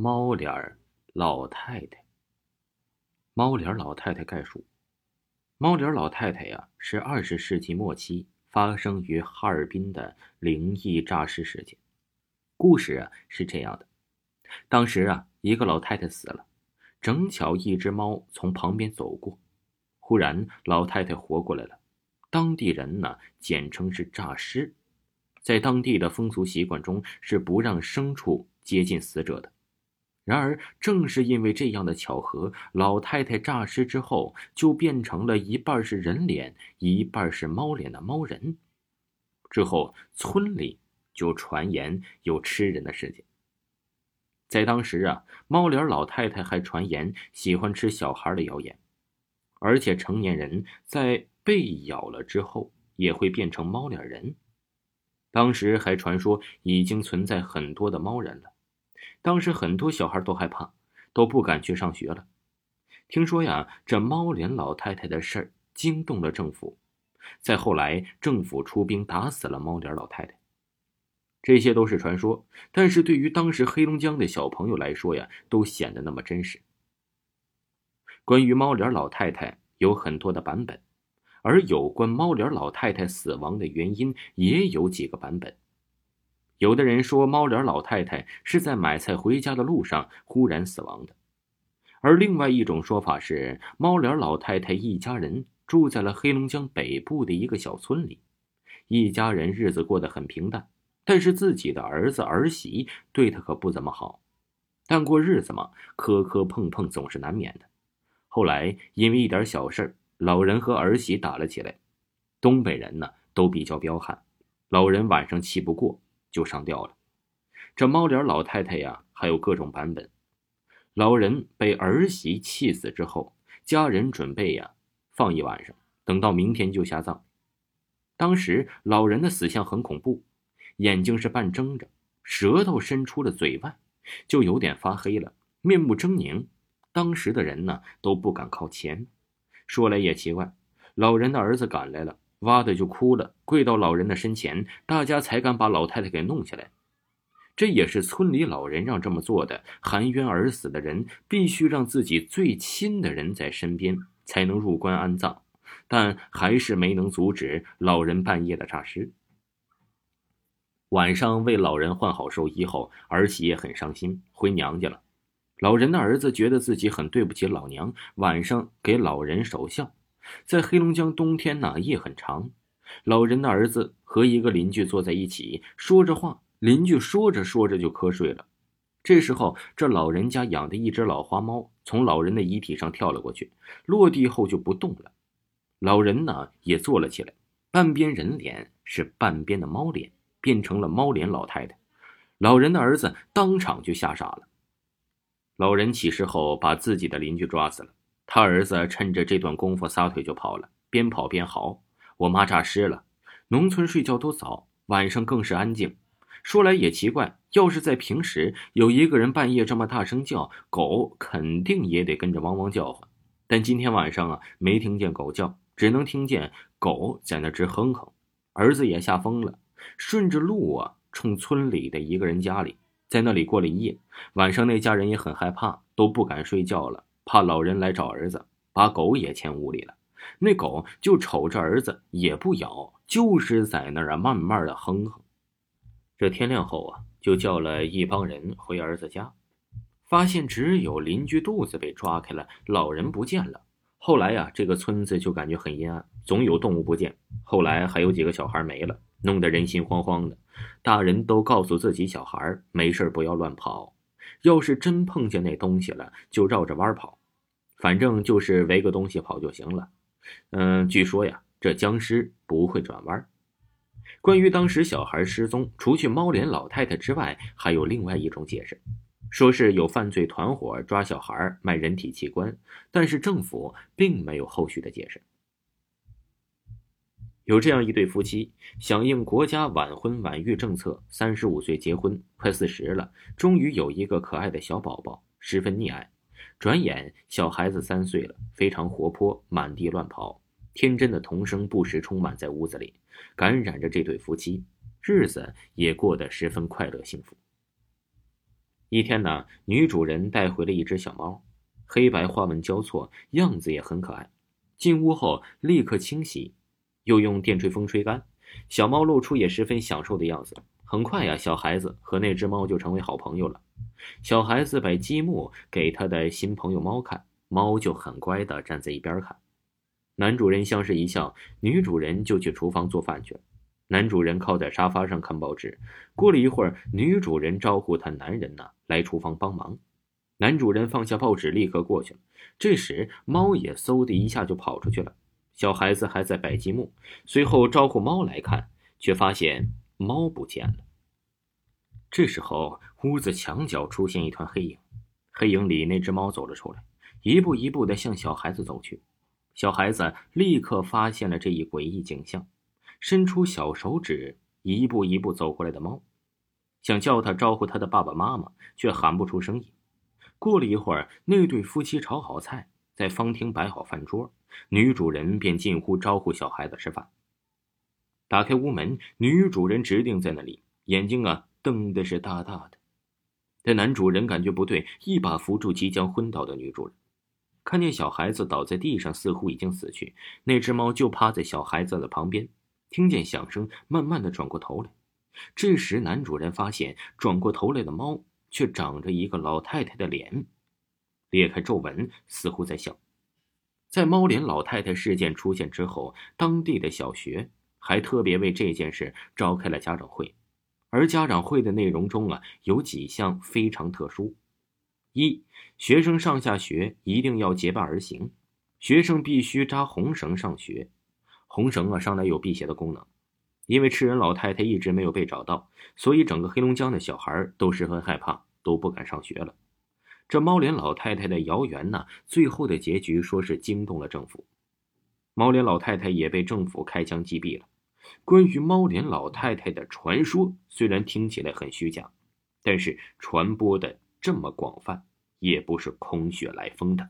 猫脸老太太。猫脸老太太概述：猫脸老太太呀，是二十世纪末期发生于哈尔滨的灵异诈尸事件。故事啊是这样的：当时啊，一个老太太死了，正巧一只猫从旁边走过，忽然老太太活过来了。当地人呢，简称是诈尸。在当地的风俗习惯中，是不让牲畜接近死者的。然而，正是因为这样的巧合，老太太诈尸之后，就变成了一半是人脸，一半是猫脸的猫人。之后，村里就传言有吃人的事情。在当时啊，猫脸老太太还传言喜欢吃小孩的谣言，而且成年人在被咬了之后也会变成猫脸人。当时还传说已经存在很多的猫人了。当时很多小孩都害怕，都不敢去上学了。听说呀，这猫脸老太太的事儿惊动了政府。再后来，政府出兵打死了猫脸老太太。这些都是传说，但是对于当时黑龙江的小朋友来说呀，都显得那么真实。关于猫脸老太太有很多的版本，而有关猫脸老太太死亡的原因也有几个版本。有的人说，猫脸老太太是在买菜回家的路上忽然死亡的；而另外一种说法是，猫脸老太太一家人住在了黑龙江北部的一个小村里，一家人日子过得很平淡，但是自己的儿子儿媳对她可不怎么好。但过日子嘛，磕磕碰碰总是难免的。后来因为一点小事老人和儿媳打了起来。东北人呢都比较彪悍，老人晚上气不过。就上吊了。这猫脸老太太呀，还有各种版本。老人被儿媳气死之后，家人准备呀放一晚上，等到明天就下葬。当时老人的死相很恐怖，眼睛是半睁着，舌头伸出了嘴外，就有点发黑了，面目狰狞。当时的人呢都不敢靠前。说来也奇怪，老人的儿子赶来了。哇的就哭了，跪到老人的身前，大家才敢把老太太给弄下来。这也是村里老人让这么做的。含冤而死的人必须让自己最亲的人在身边，才能入棺安葬。但还是没能阻止老人半夜的诈尸。晚上为老人换好寿衣后，儿媳也很伤心，回娘家了。老人的儿子觉得自己很对不起老娘，晚上给老人守孝。在黑龙江冬天呢，夜很长。老人的儿子和一个邻居坐在一起说着话，邻居说着说着就瞌睡了。这时候，这老人家养的一只老花猫从老人的遗体上跳了过去，落地后就不动了。老人呢也坐了起来，半边人脸是半边的猫脸，变成了猫脸老太太。老人的儿子当场就吓傻了。老人起尸后，把自己的邻居抓死了。他儿子趁着这段功夫撒腿就跑了，边跑边嚎：“我妈诈尸了！”农村睡觉都早，晚上更是安静。说来也奇怪，要是在平时，有一个人半夜这么大声叫，狗肯定也得跟着汪汪叫唤。但今天晚上啊，没听见狗叫，只能听见狗在那直哼哼。儿子也吓疯了，顺着路啊，冲村里的一个人家里，在那里过了一夜。晚上那家人也很害怕，都不敢睡觉了。怕老人来找儿子，把狗也牵屋里了。那狗就瞅着儿子，也不咬，就是在那儿啊，慢慢的哼哼。这天亮后啊，就叫了一帮人回儿子家，发现只有邻居肚子被抓开了，老人不见了。后来呀，这个村子就感觉很阴暗，总有动物不见。后来还有几个小孩没了，弄得人心惶惶的。大人都告诉自己小孩没事不要乱跑，要是真碰见那东西了，就绕着弯跑。反正就是围个东西跑就行了。嗯，据说呀，这僵尸不会转弯。关于当时小孩失踪，除去猫脸老太太之外，还有另外一种解释，说是有犯罪团伙抓小孩卖人体器官，但是政府并没有后续的解释。有这样一对夫妻，响应国家晚婚晚育政策，三十五岁结婚，快四十了，终于有一个可爱的小宝宝，十分溺爱。转眼，小孩子三岁了，非常活泼，满地乱跑，天真的童声不时充满在屋子里，感染着这对夫妻，日子也过得十分快乐幸福。一天呢，女主人带回了一只小猫，黑白花纹交错，样子也很可爱。进屋后立刻清洗，又用电吹风吹干，小猫露出也十分享受的样子。很快呀，小孩子和那只猫就成为好朋友了。小孩子把积木给他的新朋友猫看，猫就很乖的站在一边看。男主人相视一笑，女主人就去厨房做饭去了。男主人靠在沙发上看报纸。过了一会儿，女主人招呼他男人呢来厨房帮忙。男主人放下报纸，立刻过去了。这时，猫也嗖的一下就跑出去了。小孩子还在摆积木，随后招呼猫来看，却发现。猫不见了。这时候，屋子墙角出现一团黑影，黑影里那只猫走了出来，一步一步的向小孩子走去。小孩子立刻发现了这一诡异景象，伸出小手指，一步一步走过来的猫，想叫他招呼他的爸爸妈妈，却喊不出声音。过了一会儿，那对夫妻炒好菜，在方厅摆好饭桌，女主人便进屋招呼小孩子吃饭。打开屋门，女主人直定在那里，眼睛啊瞪的是大大的。这男主人感觉不对，一把扶住即将昏倒的女主人。看见小孩子倒在地上，似乎已经死去，那只猫就趴在小孩子的旁边，听见响声，慢慢的转过头来。这时，男主人发现转过头来的猫却长着一个老太太的脸，裂开皱纹，似乎在笑。在猫脸老太太事件出现之后，当地的小学。还特别为这件事召开了家长会，而家长会的内容中啊，有几项非常特殊：一，学生上下学一定要结伴而行，学生必须扎红绳上学。红绳啊，上来有辟邪的功能。因为吃人老太太一直没有被找到，所以整个黑龙江的小孩都十分害怕，都不敢上学了。这猫脸老太太的谣言呢，最后的结局说是惊动了政府，猫脸老太太也被政府开枪击毙了。关于猫脸老太太的传说，虽然听起来很虚假，但是传播的这么广泛，也不是空穴来风的。